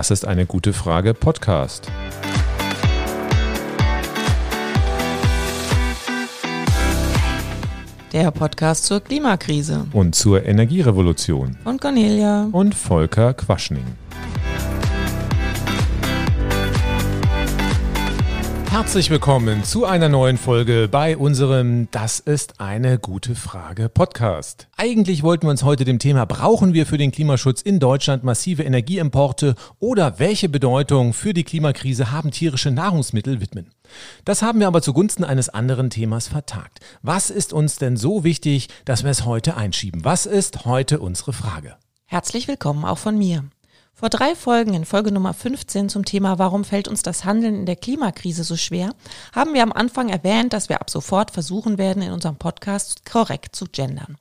Das ist eine gute Frage Podcast. Der Podcast zur Klimakrise. Und zur Energierevolution. Von Cornelia. Und Volker Quaschning. Herzlich willkommen zu einer neuen Folge bei unserem Das ist eine gute Frage Podcast. Eigentlich wollten wir uns heute dem Thema Brauchen wir für den Klimaschutz in Deutschland massive Energieimporte oder welche Bedeutung für die Klimakrise haben tierische Nahrungsmittel widmen. Das haben wir aber zugunsten eines anderen Themas vertagt. Was ist uns denn so wichtig, dass wir es heute einschieben? Was ist heute unsere Frage? Herzlich willkommen auch von mir. Vor drei Folgen in Folge Nummer 15 zum Thema Warum fällt uns das Handeln in der Klimakrise so schwer, haben wir am Anfang erwähnt, dass wir ab sofort versuchen werden, in unserem Podcast korrekt zu gendern.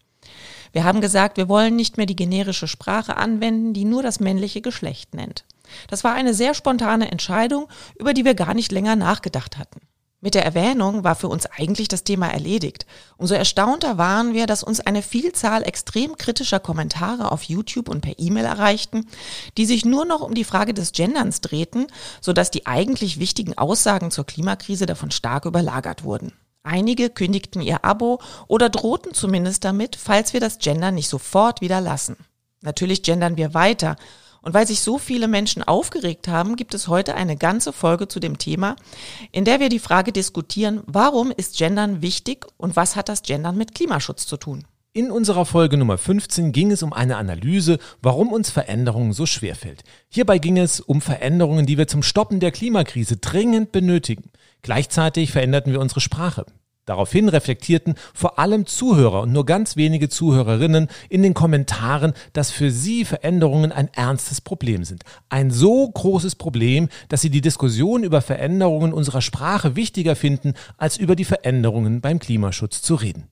Wir haben gesagt, wir wollen nicht mehr die generische Sprache anwenden, die nur das männliche Geschlecht nennt. Das war eine sehr spontane Entscheidung, über die wir gar nicht länger nachgedacht hatten. Mit der Erwähnung war für uns eigentlich das Thema erledigt. Umso erstaunter waren wir, dass uns eine Vielzahl extrem kritischer Kommentare auf YouTube und per E-Mail erreichten, die sich nur noch um die Frage des Genderns drehten, sodass die eigentlich wichtigen Aussagen zur Klimakrise davon stark überlagert wurden. Einige kündigten ihr Abo oder drohten zumindest damit, falls wir das Gender nicht sofort wieder lassen. Natürlich gendern wir weiter und weil sich so viele Menschen aufgeregt haben, gibt es heute eine ganze Folge zu dem Thema, in der wir die Frage diskutieren, warum ist Gendern wichtig und was hat das Gendern mit Klimaschutz zu tun? In unserer Folge Nummer 15 ging es um eine Analyse, warum uns Veränderungen so schwerfällt. Hierbei ging es um Veränderungen, die wir zum Stoppen der Klimakrise dringend benötigen. Gleichzeitig veränderten wir unsere Sprache. Daraufhin reflektierten vor allem Zuhörer und nur ganz wenige Zuhörerinnen in den Kommentaren, dass für sie Veränderungen ein ernstes Problem sind. Ein so großes Problem, dass sie die Diskussion über Veränderungen unserer Sprache wichtiger finden, als über die Veränderungen beim Klimaschutz zu reden.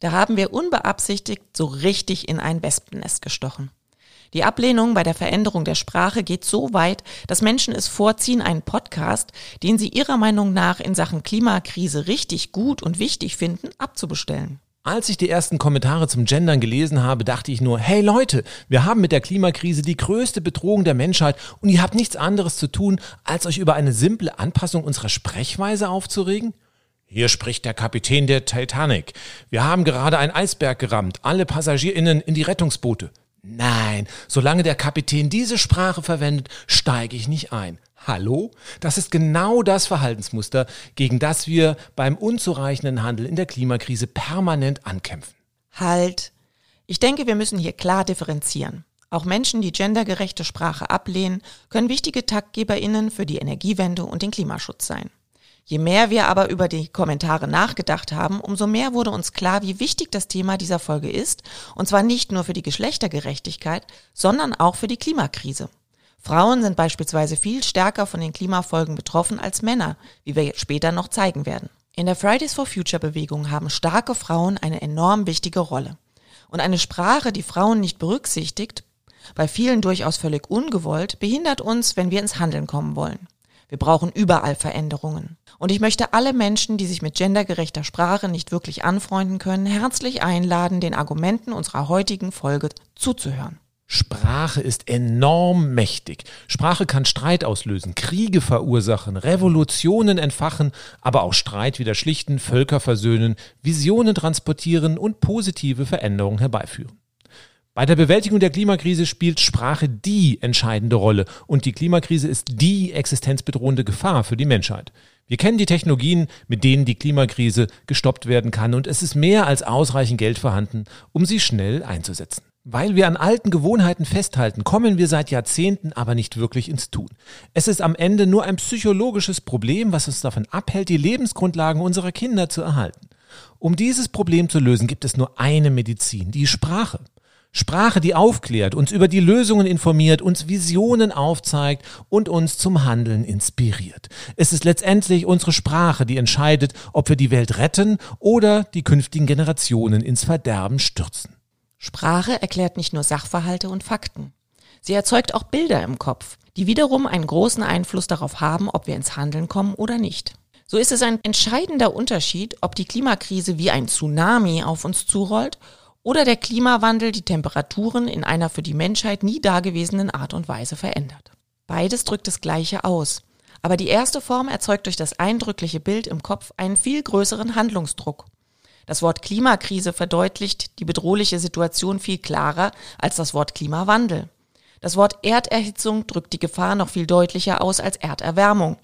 Da haben wir unbeabsichtigt so richtig in ein Wespennest gestochen. Die Ablehnung bei der Veränderung der Sprache geht so weit, dass Menschen es vorziehen, einen Podcast, den sie ihrer Meinung nach in Sachen Klimakrise richtig gut und wichtig finden, abzubestellen. Als ich die ersten Kommentare zum Gendern gelesen habe, dachte ich nur, hey Leute, wir haben mit der Klimakrise die größte Bedrohung der Menschheit und ihr habt nichts anderes zu tun, als euch über eine simple Anpassung unserer Sprechweise aufzuregen? Hier spricht der Kapitän der Titanic. Wir haben gerade einen Eisberg gerammt, alle PassagierInnen in die Rettungsboote. Nein, solange der Kapitän diese Sprache verwendet, steige ich nicht ein. Hallo? Das ist genau das Verhaltensmuster, gegen das wir beim unzureichenden Handel in der Klimakrise permanent ankämpfen. Halt. Ich denke, wir müssen hier klar differenzieren. Auch Menschen, die gendergerechte Sprache ablehnen, können wichtige Taktgeberinnen für die Energiewende und den Klimaschutz sein. Je mehr wir aber über die Kommentare nachgedacht haben, umso mehr wurde uns klar, wie wichtig das Thema dieser Folge ist, und zwar nicht nur für die Geschlechtergerechtigkeit, sondern auch für die Klimakrise. Frauen sind beispielsweise viel stärker von den Klimafolgen betroffen als Männer, wie wir später noch zeigen werden. In der Fridays for Future Bewegung haben starke Frauen eine enorm wichtige Rolle. Und eine Sprache, die Frauen nicht berücksichtigt, bei vielen durchaus völlig ungewollt, behindert uns, wenn wir ins Handeln kommen wollen. Wir brauchen überall Veränderungen. Und ich möchte alle Menschen, die sich mit gendergerechter Sprache nicht wirklich anfreunden können, herzlich einladen, den Argumenten unserer heutigen Folge zuzuhören. Sprache ist enorm mächtig. Sprache kann Streit auslösen, Kriege verursachen, Revolutionen entfachen, aber auch Streit wieder schlichten, Völker versöhnen, Visionen transportieren und positive Veränderungen herbeiführen. Bei der Bewältigung der Klimakrise spielt Sprache die entscheidende Rolle und die Klimakrise ist die existenzbedrohende Gefahr für die Menschheit. Wir kennen die Technologien, mit denen die Klimakrise gestoppt werden kann und es ist mehr als ausreichend Geld vorhanden, um sie schnell einzusetzen. Weil wir an alten Gewohnheiten festhalten, kommen wir seit Jahrzehnten aber nicht wirklich ins Tun. Es ist am Ende nur ein psychologisches Problem, was uns davon abhält, die Lebensgrundlagen unserer Kinder zu erhalten. Um dieses Problem zu lösen, gibt es nur eine Medizin, die Sprache. Sprache, die aufklärt, uns über die Lösungen informiert, uns Visionen aufzeigt und uns zum Handeln inspiriert. Es ist letztendlich unsere Sprache, die entscheidet, ob wir die Welt retten oder die künftigen Generationen ins Verderben stürzen. Sprache erklärt nicht nur Sachverhalte und Fakten. Sie erzeugt auch Bilder im Kopf, die wiederum einen großen Einfluss darauf haben, ob wir ins Handeln kommen oder nicht. So ist es ein entscheidender Unterschied, ob die Klimakrise wie ein Tsunami auf uns zurollt oder der Klimawandel die Temperaturen in einer für die Menschheit nie dagewesenen Art und Weise verändert. Beides drückt das Gleiche aus. Aber die erste Form erzeugt durch das eindrückliche Bild im Kopf einen viel größeren Handlungsdruck. Das Wort Klimakrise verdeutlicht die bedrohliche Situation viel klarer als das Wort Klimawandel. Das Wort Erderhitzung drückt die Gefahr noch viel deutlicher aus als Erderwärmung.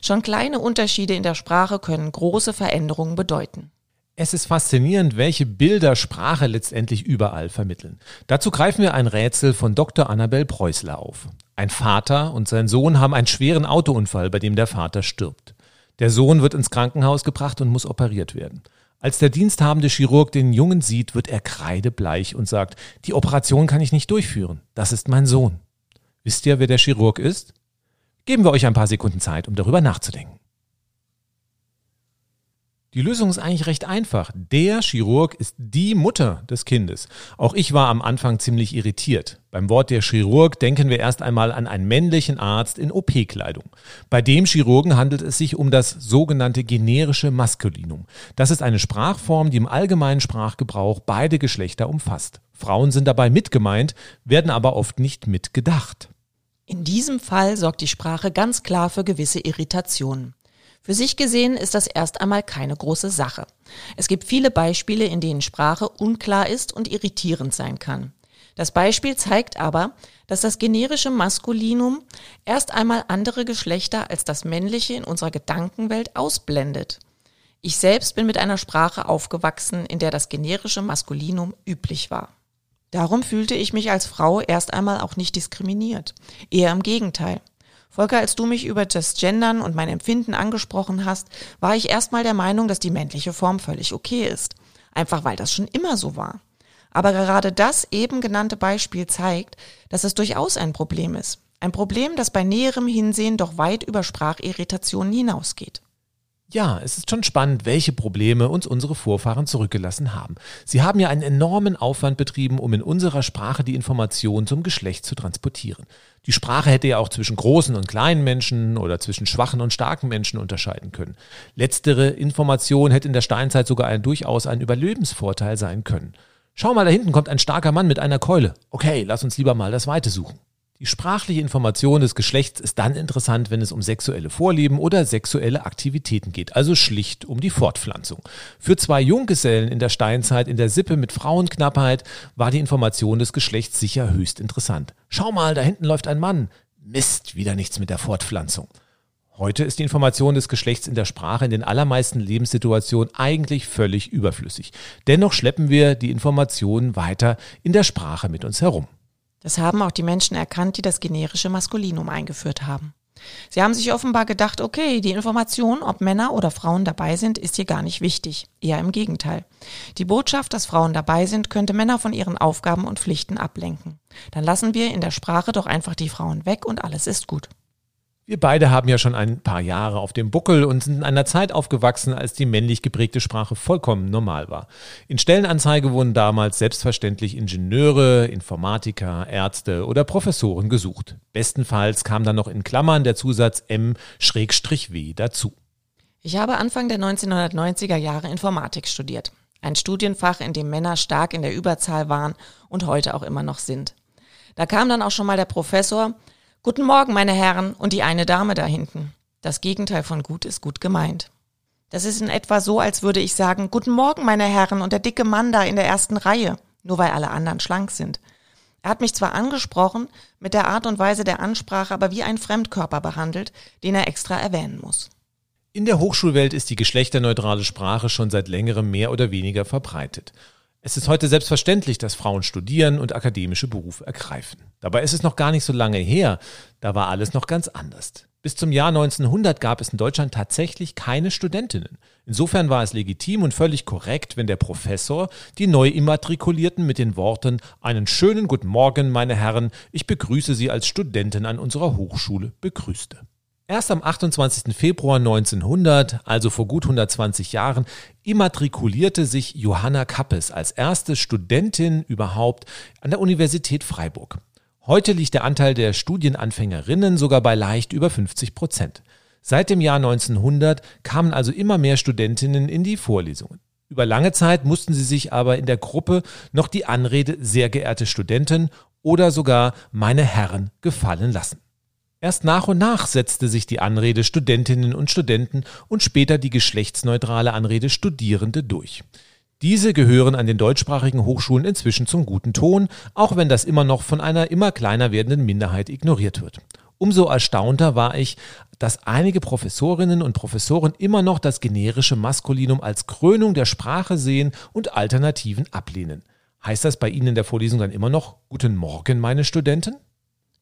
Schon kleine Unterschiede in der Sprache können große Veränderungen bedeuten. Es ist faszinierend, welche Bilder Sprache letztendlich überall vermitteln. Dazu greifen wir ein Rätsel von Dr. Annabel Preußler auf. Ein Vater und sein Sohn haben einen schweren Autounfall, bei dem der Vater stirbt. Der Sohn wird ins Krankenhaus gebracht und muss operiert werden. Als der diensthabende Chirurg den Jungen sieht, wird er kreidebleich und sagt, die Operation kann ich nicht durchführen. Das ist mein Sohn. Wisst ihr, wer der Chirurg ist? Geben wir euch ein paar Sekunden Zeit, um darüber nachzudenken. Die Lösung ist eigentlich recht einfach. Der Chirurg ist die Mutter des Kindes. Auch ich war am Anfang ziemlich irritiert. Beim Wort der Chirurg denken wir erst einmal an einen männlichen Arzt in OP-Kleidung. Bei dem Chirurgen handelt es sich um das sogenannte generische Maskulinum. Das ist eine Sprachform, die im allgemeinen Sprachgebrauch beide Geschlechter umfasst. Frauen sind dabei mitgemeint, werden aber oft nicht mitgedacht. In diesem Fall sorgt die Sprache ganz klar für gewisse Irritationen. Für sich gesehen ist das erst einmal keine große Sache. Es gibt viele Beispiele, in denen Sprache unklar ist und irritierend sein kann. Das Beispiel zeigt aber, dass das generische Maskulinum erst einmal andere Geschlechter als das männliche in unserer Gedankenwelt ausblendet. Ich selbst bin mit einer Sprache aufgewachsen, in der das generische Maskulinum üblich war. Darum fühlte ich mich als Frau erst einmal auch nicht diskriminiert. Eher im Gegenteil. Volker, als du mich über das Gendern und mein Empfinden angesprochen hast, war ich erstmal der Meinung, dass die männliche Form völlig okay ist. Einfach weil das schon immer so war. Aber gerade das eben genannte Beispiel zeigt, dass es durchaus ein Problem ist. Ein Problem, das bei näherem Hinsehen doch weit über Sprachirritationen hinausgeht. Ja, es ist schon spannend, welche Probleme uns unsere Vorfahren zurückgelassen haben. Sie haben ja einen enormen Aufwand betrieben, um in unserer Sprache die Information zum Geschlecht zu transportieren. Die Sprache hätte ja auch zwischen großen und kleinen Menschen oder zwischen schwachen und starken Menschen unterscheiden können. Letztere Information hätte in der Steinzeit sogar ein, durchaus ein Überlebensvorteil sein können. Schau mal, da hinten kommt ein starker Mann mit einer Keule. Okay, lass uns lieber mal das Weite suchen. Die sprachliche Information des Geschlechts ist dann interessant, wenn es um sexuelle Vorlieben oder sexuelle Aktivitäten geht, also schlicht um die Fortpflanzung. Für zwei Junggesellen in der Steinzeit in der Sippe mit Frauenknappheit war die Information des Geschlechts sicher höchst interessant. Schau mal, da hinten läuft ein Mann. Mist, wieder nichts mit der Fortpflanzung. Heute ist die Information des Geschlechts in der Sprache in den allermeisten Lebenssituationen eigentlich völlig überflüssig. Dennoch schleppen wir die Informationen weiter in der Sprache mit uns herum. Das haben auch die Menschen erkannt, die das generische Maskulinum eingeführt haben. Sie haben sich offenbar gedacht, okay, die Information, ob Männer oder Frauen dabei sind, ist hier gar nicht wichtig. Eher im Gegenteil. Die Botschaft, dass Frauen dabei sind, könnte Männer von ihren Aufgaben und Pflichten ablenken. Dann lassen wir in der Sprache doch einfach die Frauen weg und alles ist gut. Wir beide haben ja schon ein paar Jahre auf dem Buckel und sind in einer Zeit aufgewachsen, als die männlich geprägte Sprache vollkommen normal war. In Stellenanzeige wurden damals selbstverständlich Ingenieure, Informatiker, Ärzte oder Professoren gesucht. Bestenfalls kam dann noch in Klammern der Zusatz M-W dazu. Ich habe Anfang der 1990er Jahre Informatik studiert. Ein Studienfach, in dem Männer stark in der Überzahl waren und heute auch immer noch sind. Da kam dann auch schon mal der Professor, Guten Morgen, meine Herren, und die eine Dame da hinten. Das Gegenteil von gut ist gut gemeint. Das ist in etwa so, als würde ich sagen, Guten Morgen, meine Herren, und der dicke Mann da in der ersten Reihe, nur weil alle anderen schlank sind. Er hat mich zwar angesprochen, mit der Art und Weise der Ansprache aber wie ein Fremdkörper behandelt, den er extra erwähnen muss. In der Hochschulwelt ist die geschlechterneutrale Sprache schon seit längerem mehr oder weniger verbreitet. Es ist heute selbstverständlich, dass Frauen studieren und akademische Berufe ergreifen. Dabei ist es noch gar nicht so lange her, da war alles noch ganz anders. Bis zum Jahr 1900 gab es in Deutschland tatsächlich keine Studentinnen. Insofern war es legitim und völlig korrekt, wenn der Professor die Neuimmatrikulierten mit den Worten Einen schönen guten Morgen, meine Herren, ich begrüße Sie als Studentin an unserer Hochschule begrüßte. Erst am 28. Februar 1900, also vor gut 120 Jahren, immatrikulierte sich Johanna Kappes als erste Studentin überhaupt an der Universität Freiburg. Heute liegt der Anteil der Studienanfängerinnen sogar bei leicht über 50 Prozent. Seit dem Jahr 1900 kamen also immer mehr Studentinnen in die Vorlesungen. Über lange Zeit mussten sie sich aber in der Gruppe noch die Anrede sehr geehrte Studenten oder sogar meine Herren gefallen lassen. Erst nach und nach setzte sich die Anrede Studentinnen und Studenten und später die geschlechtsneutrale Anrede Studierende durch. Diese gehören an den deutschsprachigen Hochschulen inzwischen zum guten Ton, auch wenn das immer noch von einer immer kleiner werdenden Minderheit ignoriert wird. Umso erstaunter war ich, dass einige Professorinnen und Professoren immer noch das generische Maskulinum als Krönung der Sprache sehen und Alternativen ablehnen. Heißt das bei Ihnen in der Vorlesung dann immer noch Guten Morgen, meine Studenten?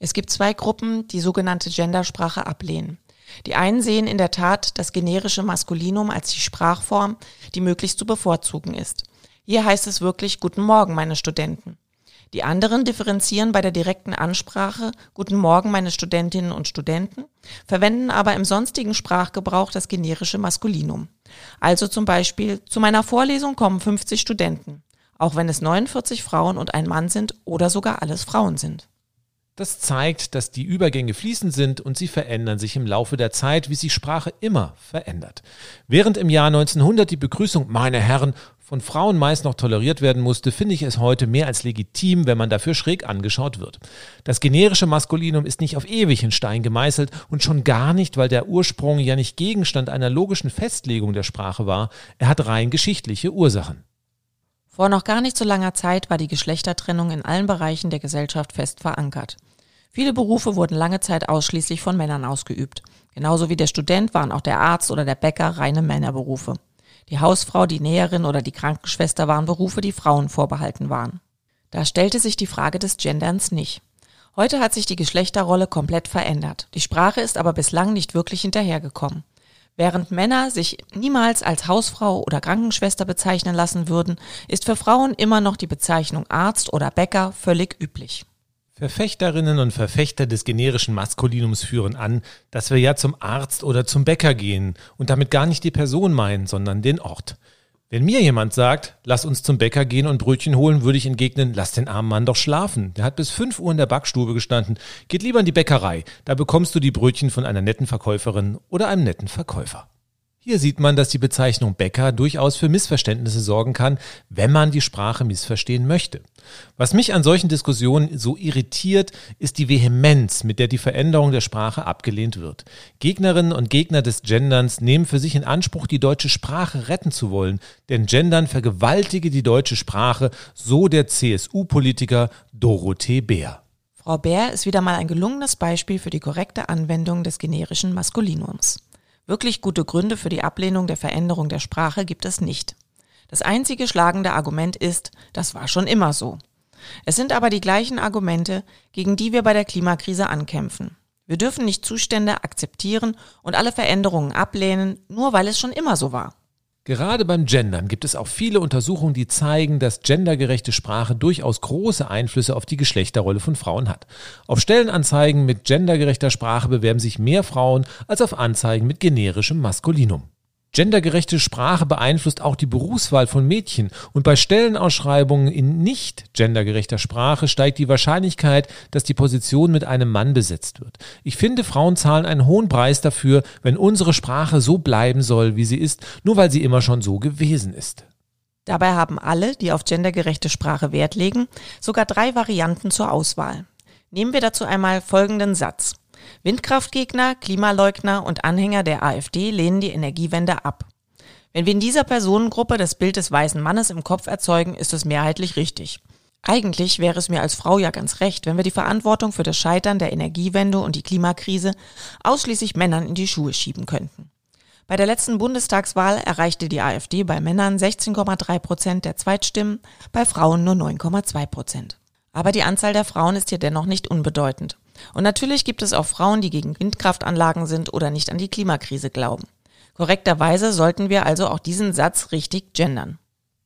Es gibt zwei Gruppen, die sogenannte Gendersprache ablehnen. Die einen sehen in der Tat das generische Maskulinum als die Sprachform, die möglichst zu bevorzugen ist. Hier heißt es wirklich Guten Morgen, meine Studenten. Die anderen differenzieren bei der direkten Ansprache Guten Morgen, meine Studentinnen und Studenten, verwenden aber im sonstigen Sprachgebrauch das generische Maskulinum. Also zum Beispiel, zu meiner Vorlesung kommen 50 Studenten, auch wenn es 49 Frauen und ein Mann sind oder sogar alles Frauen sind. Das zeigt, dass die Übergänge fließend sind und sie verändern sich im Laufe der Zeit, wie sich Sprache immer verändert. Während im Jahr 1900 die Begrüßung meine Herren von Frauen meist noch toleriert werden musste, finde ich es heute mehr als legitim, wenn man dafür schräg angeschaut wird. Das generische Maskulinum ist nicht auf ewig in Stein gemeißelt und schon gar nicht, weil der Ursprung ja nicht Gegenstand einer logischen Festlegung der Sprache war, er hat rein geschichtliche Ursachen. Vor noch gar nicht so langer Zeit war die Geschlechtertrennung in allen Bereichen der Gesellschaft fest verankert. Viele Berufe wurden lange Zeit ausschließlich von Männern ausgeübt. Genauso wie der Student waren auch der Arzt oder der Bäcker reine Männerberufe. Die Hausfrau, die Näherin oder die Krankenschwester waren Berufe, die Frauen vorbehalten waren. Da stellte sich die Frage des Genderns nicht. Heute hat sich die Geschlechterrolle komplett verändert. Die Sprache ist aber bislang nicht wirklich hinterhergekommen. Während Männer sich niemals als Hausfrau oder Krankenschwester bezeichnen lassen würden, ist für Frauen immer noch die Bezeichnung Arzt oder Bäcker völlig üblich. Verfechterinnen und Verfechter des generischen Maskulinums führen an, dass wir ja zum Arzt oder zum Bäcker gehen und damit gar nicht die Person meinen, sondern den Ort. Wenn mir jemand sagt, lass uns zum Bäcker gehen und Brötchen holen, würde ich entgegnen, lass den armen Mann doch schlafen. Der hat bis fünf Uhr in der Backstube gestanden. Geht lieber in die Bäckerei. Da bekommst du die Brötchen von einer netten Verkäuferin oder einem netten Verkäufer. Hier sieht man, dass die Bezeichnung Bäcker durchaus für Missverständnisse sorgen kann, wenn man die Sprache missverstehen möchte. Was mich an solchen Diskussionen so irritiert, ist die Vehemenz, mit der die Veränderung der Sprache abgelehnt wird. Gegnerinnen und Gegner des Genderns nehmen für sich in Anspruch, die deutsche Sprache retten zu wollen, denn Gendern vergewaltige die deutsche Sprache, so der CSU-Politiker Dorothee Bär. Frau Bär ist wieder mal ein gelungenes Beispiel für die korrekte Anwendung des generischen Maskulinums. Wirklich gute Gründe für die Ablehnung der Veränderung der Sprache gibt es nicht. Das einzige schlagende Argument ist, das war schon immer so. Es sind aber die gleichen Argumente, gegen die wir bei der Klimakrise ankämpfen. Wir dürfen nicht Zustände akzeptieren und alle Veränderungen ablehnen, nur weil es schon immer so war. Gerade beim Gendern gibt es auch viele Untersuchungen, die zeigen, dass gendergerechte Sprache durchaus große Einflüsse auf die Geschlechterrolle von Frauen hat. Auf Stellenanzeigen mit gendergerechter Sprache bewerben sich mehr Frauen als auf Anzeigen mit generischem Maskulinum. Gendergerechte Sprache beeinflusst auch die Berufswahl von Mädchen und bei Stellenausschreibungen in nicht gendergerechter Sprache steigt die Wahrscheinlichkeit, dass die Position mit einem Mann besetzt wird. Ich finde, Frauen zahlen einen hohen Preis dafür, wenn unsere Sprache so bleiben soll, wie sie ist, nur weil sie immer schon so gewesen ist. Dabei haben alle, die auf gendergerechte Sprache Wert legen, sogar drei Varianten zur Auswahl. Nehmen wir dazu einmal folgenden Satz. Windkraftgegner, Klimaleugner und Anhänger der AfD lehnen die Energiewende ab. Wenn wir in dieser Personengruppe das Bild des weißen Mannes im Kopf erzeugen, ist es mehrheitlich richtig. Eigentlich wäre es mir als Frau ja ganz recht, wenn wir die Verantwortung für das Scheitern der Energiewende und die Klimakrise ausschließlich Männern in die Schuhe schieben könnten. Bei der letzten Bundestagswahl erreichte die AfD bei Männern 16,3 Prozent der Zweitstimmen, bei Frauen nur 9,2 Prozent. Aber die Anzahl der Frauen ist hier dennoch nicht unbedeutend. Und natürlich gibt es auch Frauen, die gegen Windkraftanlagen sind oder nicht an die Klimakrise glauben. Korrekterweise sollten wir also auch diesen Satz richtig gendern.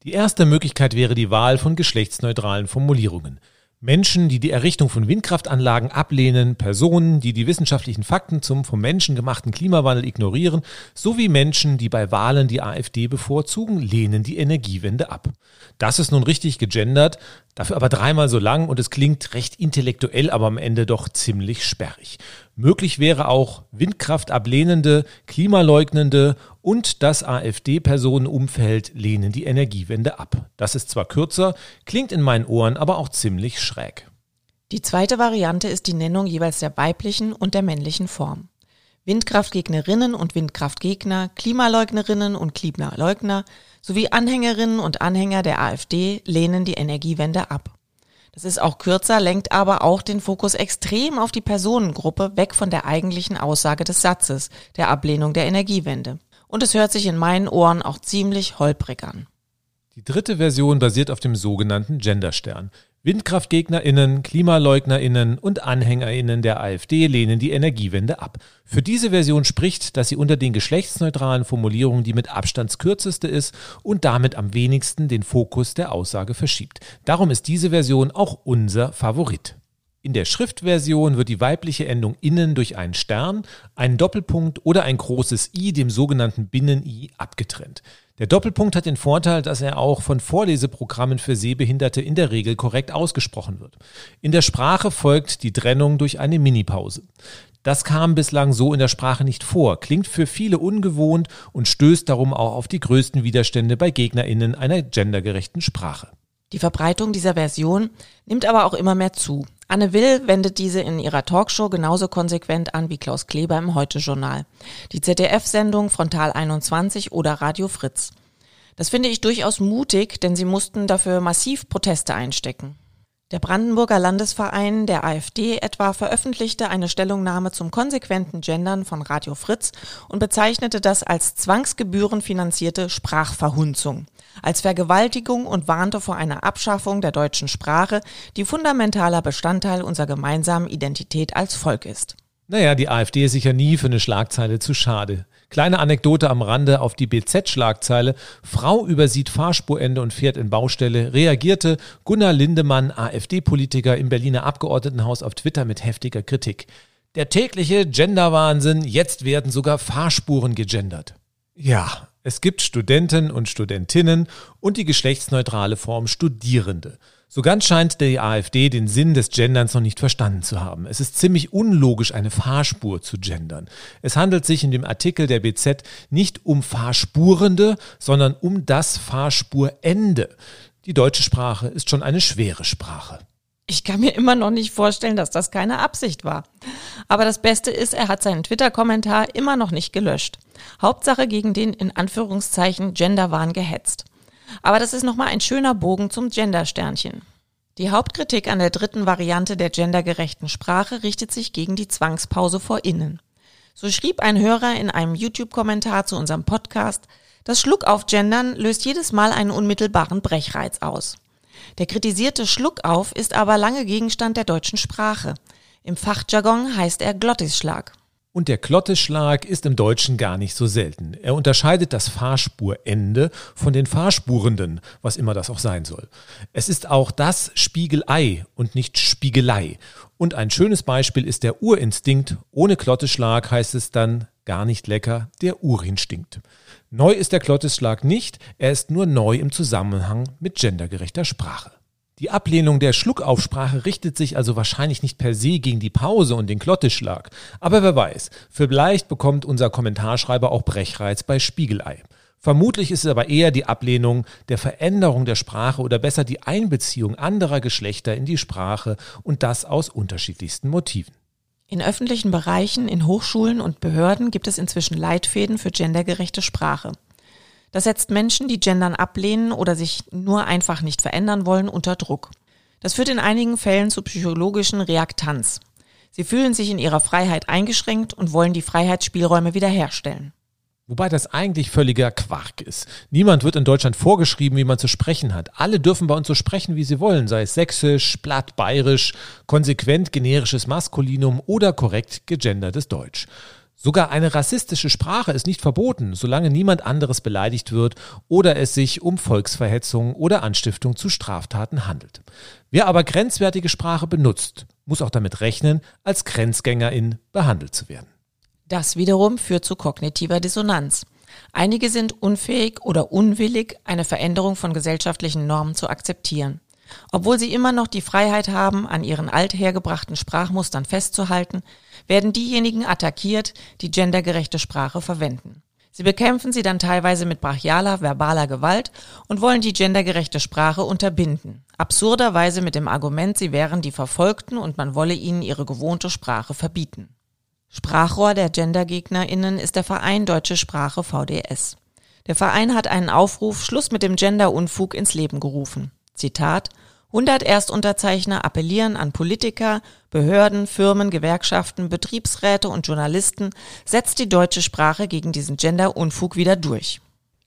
Die erste Möglichkeit wäre die Wahl von geschlechtsneutralen Formulierungen. Menschen, die die Errichtung von Windkraftanlagen ablehnen, Personen, die die wissenschaftlichen Fakten zum vom Menschen gemachten Klimawandel ignorieren, sowie Menschen, die bei Wahlen die AfD bevorzugen, lehnen die Energiewende ab. Das ist nun richtig gegendert, dafür aber dreimal so lang und es klingt recht intellektuell, aber am Ende doch ziemlich sperrig. Möglich wäre auch Windkraftablehnende, Klimaleugnende und das AfD-Personenumfeld lehnen die Energiewende ab. Das ist zwar kürzer, klingt in meinen Ohren aber auch ziemlich schräg. Die zweite Variante ist die Nennung jeweils der weiblichen und der männlichen Form. Windkraftgegnerinnen und Windkraftgegner, Klimaleugnerinnen und Klimaleugner sowie Anhängerinnen und Anhänger der AfD lehnen die Energiewende ab. Das ist auch kürzer, lenkt aber auch den Fokus extrem auf die Personengruppe weg von der eigentlichen Aussage des Satzes, der Ablehnung der Energiewende. Und es hört sich in meinen Ohren auch ziemlich holprig an. Die dritte Version basiert auf dem sogenannten Genderstern. WindkraftgegnerInnen, KlimaleugnerInnen und AnhängerInnen der AfD lehnen die Energiewende ab. Für diese Version spricht, dass sie unter den geschlechtsneutralen Formulierungen die mit Abstands kürzeste ist und damit am wenigsten den Fokus der Aussage verschiebt. Darum ist diese Version auch unser Favorit. In der Schriftversion wird die weibliche Endung innen durch einen Stern, einen Doppelpunkt oder ein großes i, dem sogenannten Binnen-i, abgetrennt. Der Doppelpunkt hat den Vorteil, dass er auch von Vorleseprogrammen für Sehbehinderte in der Regel korrekt ausgesprochen wird. In der Sprache folgt die Trennung durch eine Minipause. Das kam bislang so in der Sprache nicht vor, klingt für viele ungewohnt und stößt darum auch auf die größten Widerstände bei Gegnerinnen einer gendergerechten Sprache. Die Verbreitung dieser Version nimmt aber auch immer mehr zu. Anne Will wendet diese in ihrer Talkshow genauso konsequent an wie Klaus Kleber im Heute-Journal, die ZDF-Sendung Frontal 21 oder Radio Fritz. Das finde ich durchaus mutig, denn sie mussten dafür massiv Proteste einstecken. Der Brandenburger Landesverein der AfD etwa veröffentlichte eine Stellungnahme zum konsequenten Gendern von Radio Fritz und bezeichnete das als zwangsgebührenfinanzierte Sprachverhunzung als Vergewaltigung und warnte vor einer Abschaffung der deutschen Sprache, die fundamentaler Bestandteil unserer gemeinsamen Identität als Volk ist. Naja, die AfD ist sicher nie für eine Schlagzeile zu schade. Kleine Anekdote am Rande auf die BZ-Schlagzeile. Frau übersieht Fahrspurende und fährt in Baustelle. Reagierte Gunnar Lindemann, AfD-Politiker im Berliner Abgeordnetenhaus auf Twitter mit heftiger Kritik. Der tägliche Genderwahnsinn, jetzt werden sogar Fahrspuren gegendert. Ja, es gibt Studenten und Studentinnen und die geschlechtsneutrale Form Studierende. So ganz scheint die AfD den Sinn des Genderns noch nicht verstanden zu haben. Es ist ziemlich unlogisch, eine Fahrspur zu gendern. Es handelt sich in dem Artikel der BZ nicht um Fahrspurende, sondern um das Fahrspurende. Die deutsche Sprache ist schon eine schwere Sprache. Ich kann mir immer noch nicht vorstellen, dass das keine Absicht war. Aber das Beste ist, er hat seinen Twitter-Kommentar immer noch nicht gelöscht. Hauptsache gegen den in Anführungszeichen Genderwahn gehetzt. Aber das ist nochmal ein schöner Bogen zum Gendersternchen. Die Hauptkritik an der dritten Variante der gendergerechten Sprache richtet sich gegen die Zwangspause vor innen. So schrieb ein Hörer in einem YouTube-Kommentar zu unserem Podcast, das Schluck auf Gendern löst jedes Mal einen unmittelbaren Brechreiz aus. Der kritisierte Schluckauf ist aber lange Gegenstand der deutschen Sprache. Im Fachjargon heißt er Glottisschlag. Und der Glottisschlag ist im Deutschen gar nicht so selten. Er unterscheidet das Fahrspurende von den Fahrspurenden, was immer das auch sein soll. Es ist auch das Spiegelei und nicht Spiegelei. Und ein schönes Beispiel ist der Urinstinkt. Ohne Glottisschlag heißt es dann gar nicht lecker, der Urin stinkt. Neu ist der Glottisschlag nicht, er ist nur neu im Zusammenhang mit gendergerechter Sprache. Die Ablehnung der Schluckaussprache richtet sich also wahrscheinlich nicht per se gegen die Pause und den Glottisschlag. Aber wer weiß, vielleicht bekommt unser Kommentarschreiber auch Brechreiz bei Spiegelei. Vermutlich ist es aber eher die Ablehnung der Veränderung der Sprache oder besser die Einbeziehung anderer Geschlechter in die Sprache und das aus unterschiedlichsten Motiven. In öffentlichen Bereichen, in Hochschulen und Behörden gibt es inzwischen Leitfäden für gendergerechte Sprache. Das setzt Menschen, die Gendern ablehnen oder sich nur einfach nicht verändern wollen, unter Druck. Das führt in einigen Fällen zu psychologischen Reaktanz. Sie fühlen sich in ihrer Freiheit eingeschränkt und wollen die Freiheitsspielräume wiederherstellen. Wobei das eigentlich völliger Quark ist. Niemand wird in Deutschland vorgeschrieben, wie man zu sprechen hat. Alle dürfen bei uns so sprechen, wie sie wollen, sei es sächsisch, platt, bayerisch, konsequent generisches Maskulinum oder korrekt gegendertes Deutsch. Sogar eine rassistische Sprache ist nicht verboten, solange niemand anderes beleidigt wird oder es sich um Volksverhetzung oder Anstiftung zu Straftaten handelt. Wer aber grenzwertige Sprache benutzt, muss auch damit rechnen, als Grenzgängerin behandelt zu werden. Das wiederum führt zu kognitiver Dissonanz. Einige sind unfähig oder unwillig, eine Veränderung von gesellschaftlichen Normen zu akzeptieren. Obwohl sie immer noch die Freiheit haben, an ihren althergebrachten Sprachmustern festzuhalten, werden diejenigen attackiert, die gendergerechte Sprache verwenden. Sie bekämpfen sie dann teilweise mit brachialer, verbaler Gewalt und wollen die gendergerechte Sprache unterbinden. Absurderweise mit dem Argument, sie wären die Verfolgten und man wolle ihnen ihre gewohnte Sprache verbieten. Sprachrohr der GendergegnerInnen ist der Verein Deutsche Sprache VDS. Der Verein hat einen Aufruf Schluss mit dem Genderunfug ins Leben gerufen. Zitat 100 Erstunterzeichner appellieren an Politiker, Behörden, Firmen, Gewerkschaften, Betriebsräte und Journalisten, setzt die deutsche Sprache gegen diesen Gender-Unfug wieder durch.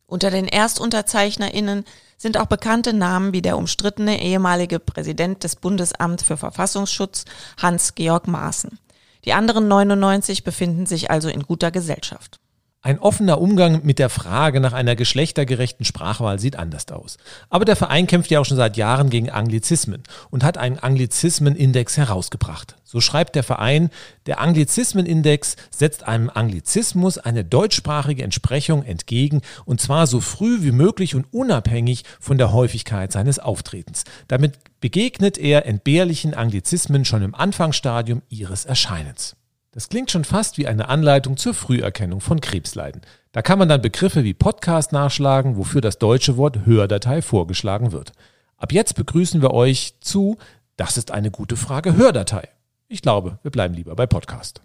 Unter den ErstunterzeichnerInnen sind auch bekannte Namen wie der umstrittene ehemalige Präsident des Bundesamts für Verfassungsschutz Hans-Georg Maaßen. Die anderen 99 befinden sich also in guter Gesellschaft. Ein offener Umgang mit der Frage nach einer geschlechtergerechten Sprachwahl sieht anders aus. Aber der Verein kämpft ja auch schon seit Jahren gegen Anglizismen und hat einen Anglizismenindex herausgebracht. So schreibt der Verein, der Anglizismenindex setzt einem Anglizismus eine deutschsprachige Entsprechung entgegen und zwar so früh wie möglich und unabhängig von der Häufigkeit seines Auftretens. Damit begegnet er entbehrlichen Anglizismen schon im Anfangsstadium ihres Erscheinens. Das klingt schon fast wie eine Anleitung zur Früherkennung von Krebsleiden. Da kann man dann Begriffe wie Podcast nachschlagen, wofür das deutsche Wort Hördatei vorgeschlagen wird. Ab jetzt begrüßen wir euch zu Das ist eine gute Frage Hördatei. Ich glaube, wir bleiben lieber bei Podcast.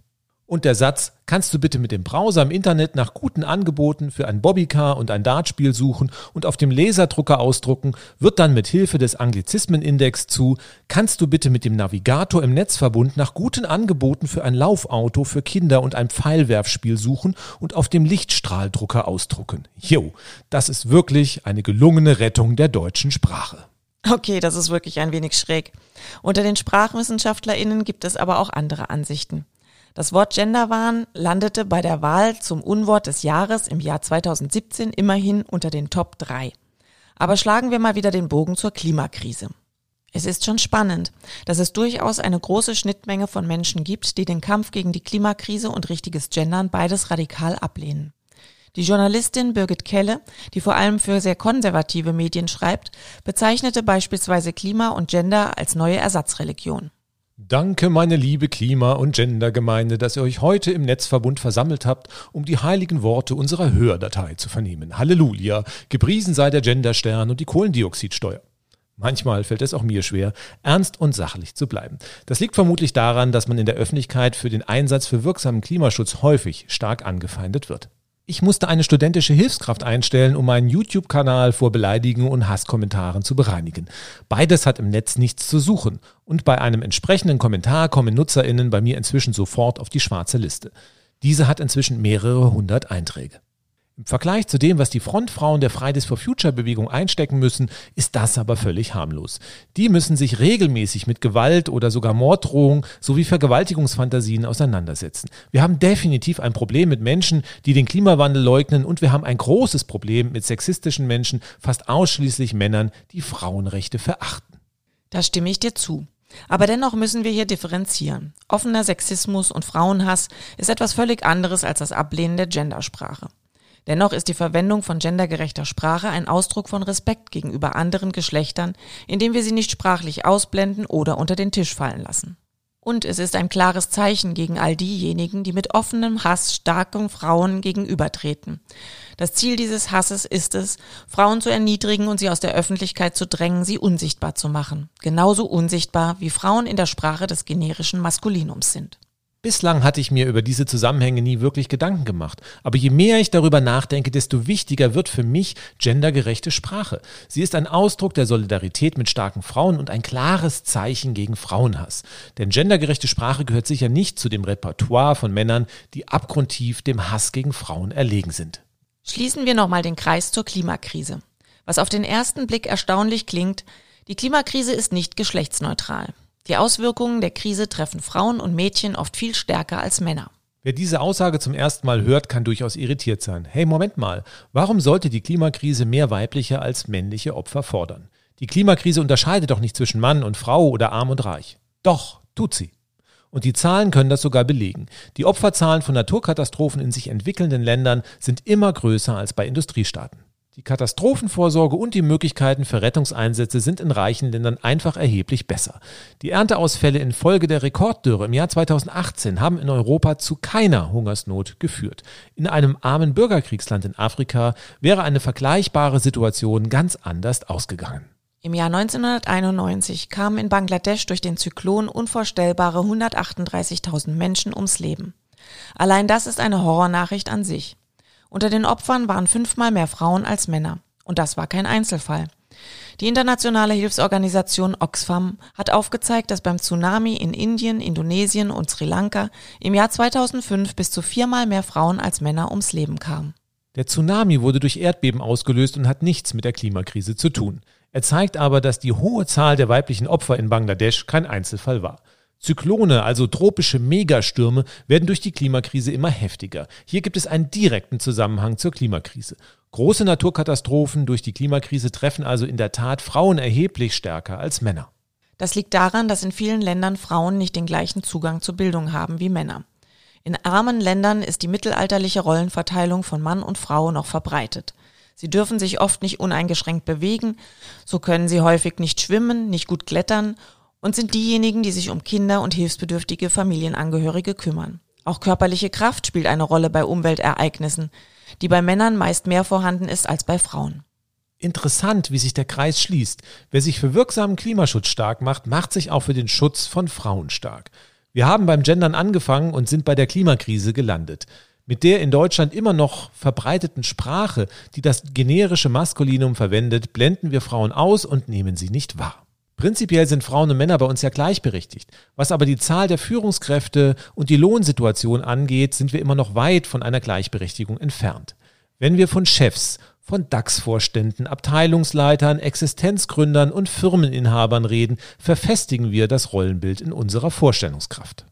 Und der Satz, kannst du bitte mit dem Browser im Internet nach guten Angeboten für ein Bobbycar und ein Dartspiel suchen und auf dem Laserdrucker ausdrucken, wird dann mit Hilfe des Anglizismenindex zu, kannst du bitte mit dem Navigator im Netzverbund nach guten Angeboten für ein Laufauto für Kinder und ein Pfeilwerfspiel suchen und auf dem Lichtstrahldrucker ausdrucken. Jo, das ist wirklich eine gelungene Rettung der deutschen Sprache. Okay, das ist wirklich ein wenig schräg. Unter den SprachwissenschaftlerInnen gibt es aber auch andere Ansichten. Das Wort Genderwahn landete bei der Wahl zum Unwort des Jahres im Jahr 2017 immerhin unter den Top 3. Aber schlagen wir mal wieder den Bogen zur Klimakrise. Es ist schon spannend, dass es durchaus eine große Schnittmenge von Menschen gibt, die den Kampf gegen die Klimakrise und richtiges Gendern beides radikal ablehnen. Die Journalistin Birgit Kelle, die vor allem für sehr konservative Medien schreibt, bezeichnete beispielsweise Klima und Gender als neue Ersatzreligion. Danke, meine liebe Klima- und Gendergemeinde, dass ihr euch heute im Netzverbund versammelt habt, um die heiligen Worte unserer Hördatei zu vernehmen. Halleluja, gepriesen sei der Genderstern und die Kohlendioxidsteuer. Manchmal fällt es auch mir schwer, ernst und sachlich zu bleiben. Das liegt vermutlich daran, dass man in der Öffentlichkeit für den Einsatz für wirksamen Klimaschutz häufig stark angefeindet wird. Ich musste eine studentische Hilfskraft einstellen, um meinen YouTube-Kanal vor Beleidigungen und Hasskommentaren zu bereinigen. Beides hat im Netz nichts zu suchen. Und bei einem entsprechenden Kommentar kommen NutzerInnen bei mir inzwischen sofort auf die schwarze Liste. Diese hat inzwischen mehrere hundert Einträge. Im Vergleich zu dem, was die Frontfrauen der Fridays for Future Bewegung einstecken müssen, ist das aber völlig harmlos. Die müssen sich regelmäßig mit Gewalt oder sogar Morddrohung sowie Vergewaltigungsfantasien auseinandersetzen. Wir haben definitiv ein Problem mit Menschen, die den Klimawandel leugnen und wir haben ein großes Problem mit sexistischen Menschen, fast ausschließlich Männern, die Frauenrechte verachten. Da stimme ich dir zu. Aber dennoch müssen wir hier differenzieren. Offener Sexismus und Frauenhass ist etwas völlig anderes als das Ablehnen der Gendersprache. Dennoch ist die Verwendung von gendergerechter Sprache ein Ausdruck von Respekt gegenüber anderen Geschlechtern, indem wir sie nicht sprachlich ausblenden oder unter den Tisch fallen lassen. Und es ist ein klares Zeichen gegen all diejenigen, die mit offenem Hass starken Frauen gegenübertreten. Das Ziel dieses Hasses ist es, Frauen zu erniedrigen und sie aus der Öffentlichkeit zu drängen, sie unsichtbar zu machen. Genauso unsichtbar, wie Frauen in der Sprache des generischen Maskulinums sind. Bislang hatte ich mir über diese Zusammenhänge nie wirklich Gedanken gemacht. Aber je mehr ich darüber nachdenke, desto wichtiger wird für mich gendergerechte Sprache. Sie ist ein Ausdruck der Solidarität mit starken Frauen und ein klares Zeichen gegen Frauenhass. Denn gendergerechte Sprache gehört sicher nicht zu dem Repertoire von Männern, die abgrundtief dem Hass gegen Frauen erlegen sind. Schließen wir nochmal den Kreis zur Klimakrise. Was auf den ersten Blick erstaunlich klingt, die Klimakrise ist nicht geschlechtsneutral. Die Auswirkungen der Krise treffen Frauen und Mädchen oft viel stärker als Männer. Wer diese Aussage zum ersten Mal hört, kann durchaus irritiert sein. Hey, Moment mal, warum sollte die Klimakrise mehr weibliche als männliche Opfer fordern? Die Klimakrise unterscheidet doch nicht zwischen Mann und Frau oder arm und reich. Doch, tut sie. Und die Zahlen können das sogar belegen. Die Opferzahlen von Naturkatastrophen in sich entwickelnden Ländern sind immer größer als bei Industriestaaten. Die Katastrophenvorsorge und die Möglichkeiten für Rettungseinsätze sind in reichen Ländern einfach erheblich besser. Die Ernteausfälle infolge der Rekorddürre im Jahr 2018 haben in Europa zu keiner Hungersnot geführt. In einem armen Bürgerkriegsland in Afrika wäre eine vergleichbare Situation ganz anders ausgegangen. Im Jahr 1991 kamen in Bangladesch durch den Zyklon unvorstellbare 138.000 Menschen ums Leben. Allein das ist eine Horrornachricht an sich. Unter den Opfern waren fünfmal mehr Frauen als Männer. Und das war kein Einzelfall. Die internationale Hilfsorganisation Oxfam hat aufgezeigt, dass beim Tsunami in Indien, Indonesien und Sri Lanka im Jahr 2005 bis zu viermal mehr Frauen als Männer ums Leben kamen. Der Tsunami wurde durch Erdbeben ausgelöst und hat nichts mit der Klimakrise zu tun. Er zeigt aber, dass die hohe Zahl der weiblichen Opfer in Bangladesch kein Einzelfall war. Zyklone, also tropische Megastürme, werden durch die Klimakrise immer heftiger. Hier gibt es einen direkten Zusammenhang zur Klimakrise. Große Naturkatastrophen durch die Klimakrise treffen also in der Tat Frauen erheblich stärker als Männer. Das liegt daran, dass in vielen Ländern Frauen nicht den gleichen Zugang zur Bildung haben wie Männer. In armen Ländern ist die mittelalterliche Rollenverteilung von Mann und Frau noch verbreitet. Sie dürfen sich oft nicht uneingeschränkt bewegen, so können sie häufig nicht schwimmen, nicht gut klettern und sind diejenigen, die sich um Kinder und hilfsbedürftige Familienangehörige kümmern. Auch körperliche Kraft spielt eine Rolle bei Umweltereignissen, die bei Männern meist mehr vorhanden ist als bei Frauen. Interessant, wie sich der Kreis schließt. Wer sich für wirksamen Klimaschutz stark macht, macht sich auch für den Schutz von Frauen stark. Wir haben beim Gendern angefangen und sind bei der Klimakrise gelandet. Mit der in Deutschland immer noch verbreiteten Sprache, die das generische Maskulinum verwendet, blenden wir Frauen aus und nehmen sie nicht wahr. Prinzipiell sind Frauen und Männer bei uns ja gleichberechtigt. Was aber die Zahl der Führungskräfte und die Lohnsituation angeht, sind wir immer noch weit von einer Gleichberechtigung entfernt. Wenn wir von Chefs, von DAX-Vorständen, Abteilungsleitern, Existenzgründern und Firmeninhabern reden, verfestigen wir das Rollenbild in unserer Vorstellungskraft.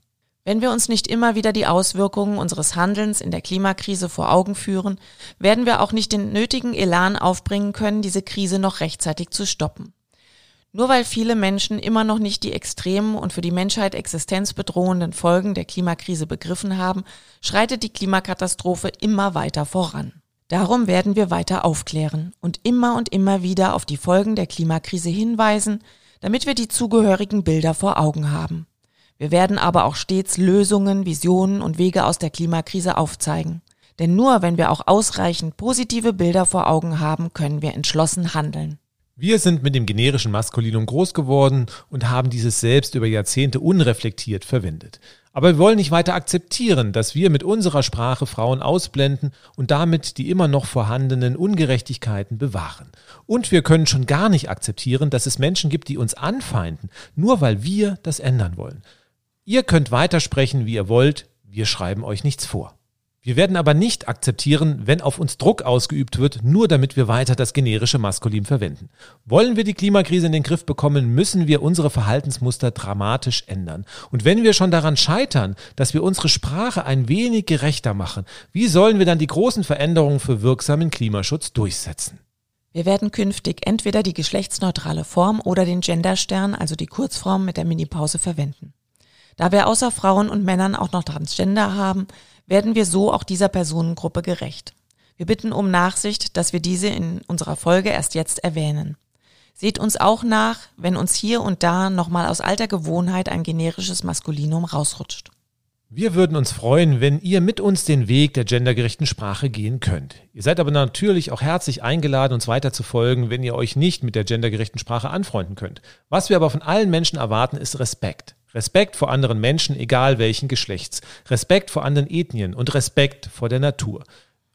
Wenn wir uns nicht immer wieder die Auswirkungen unseres Handelns in der Klimakrise vor Augen führen, werden wir auch nicht den nötigen Elan aufbringen können, diese Krise noch rechtzeitig zu stoppen. Nur weil viele Menschen immer noch nicht die extremen und für die Menschheit existenzbedrohenden Folgen der Klimakrise begriffen haben, schreitet die Klimakatastrophe immer weiter voran. Darum werden wir weiter aufklären und immer und immer wieder auf die Folgen der Klimakrise hinweisen, damit wir die zugehörigen Bilder vor Augen haben. Wir werden aber auch stets Lösungen, Visionen und Wege aus der Klimakrise aufzeigen. Denn nur wenn wir auch ausreichend positive Bilder vor Augen haben, können wir entschlossen handeln. Wir sind mit dem generischen Maskulinum groß geworden und haben dieses selbst über Jahrzehnte unreflektiert verwendet. Aber wir wollen nicht weiter akzeptieren, dass wir mit unserer Sprache Frauen ausblenden und damit die immer noch vorhandenen Ungerechtigkeiten bewahren. Und wir können schon gar nicht akzeptieren, dass es Menschen gibt, die uns anfeinden, nur weil wir das ändern wollen. Ihr könnt weitersprechen, wie ihr wollt, wir schreiben euch nichts vor. Wir werden aber nicht akzeptieren, wenn auf uns Druck ausgeübt wird, nur damit wir weiter das generische Maskulin verwenden. Wollen wir die Klimakrise in den Griff bekommen, müssen wir unsere Verhaltensmuster dramatisch ändern. Und wenn wir schon daran scheitern, dass wir unsere Sprache ein wenig gerechter machen, wie sollen wir dann die großen Veränderungen für wirksamen Klimaschutz durchsetzen? Wir werden künftig entweder die geschlechtsneutrale Form oder den Genderstern, also die Kurzform mit der Minipause verwenden. Da wir außer Frauen und Männern auch noch Transgender haben, werden wir so auch dieser Personengruppe gerecht. Wir bitten um Nachsicht, dass wir diese in unserer Folge erst jetzt erwähnen. Seht uns auch nach, wenn uns hier und da nochmal aus alter Gewohnheit ein generisches Maskulinum rausrutscht. Wir würden uns freuen, wenn ihr mit uns den Weg der gendergerechten Sprache gehen könnt. Ihr seid aber natürlich auch herzlich eingeladen, uns weiter zu folgen, wenn ihr euch nicht mit der gendergerechten Sprache anfreunden könnt. Was wir aber von allen Menschen erwarten, ist Respekt. Respekt vor anderen Menschen, egal welchen Geschlechts. Respekt vor anderen Ethnien und Respekt vor der Natur.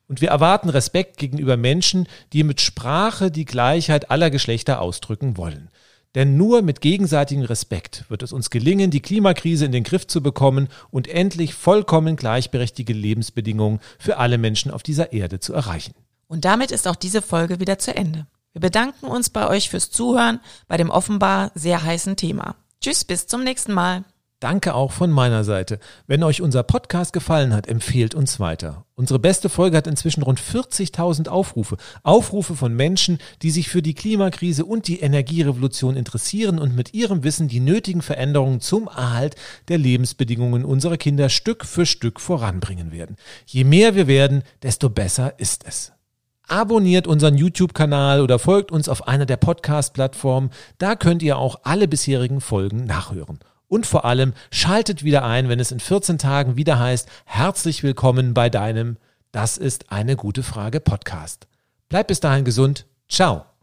Und wir erwarten Respekt gegenüber Menschen, die mit Sprache die Gleichheit aller Geschlechter ausdrücken wollen. Denn nur mit gegenseitigem Respekt wird es uns gelingen, die Klimakrise in den Griff zu bekommen und endlich vollkommen gleichberechtigte Lebensbedingungen für alle Menschen auf dieser Erde zu erreichen. Und damit ist auch diese Folge wieder zu Ende. Wir bedanken uns bei euch fürs Zuhören bei dem offenbar sehr heißen Thema. Tschüss, bis zum nächsten Mal. Danke auch von meiner Seite. Wenn euch unser Podcast gefallen hat, empfehlt uns weiter. Unsere beste Folge hat inzwischen rund 40.000 Aufrufe. Aufrufe von Menschen, die sich für die Klimakrise und die Energierevolution interessieren und mit ihrem Wissen die nötigen Veränderungen zum Erhalt der Lebensbedingungen unserer Kinder Stück für Stück voranbringen werden. Je mehr wir werden, desto besser ist es. Abonniert unseren YouTube-Kanal oder folgt uns auf einer der Podcast-Plattformen. Da könnt ihr auch alle bisherigen Folgen nachhören. Und vor allem schaltet wieder ein, wenn es in 14 Tagen wieder heißt, herzlich willkommen bei deinem Das ist eine gute Frage Podcast. Bleibt bis dahin gesund. Ciao.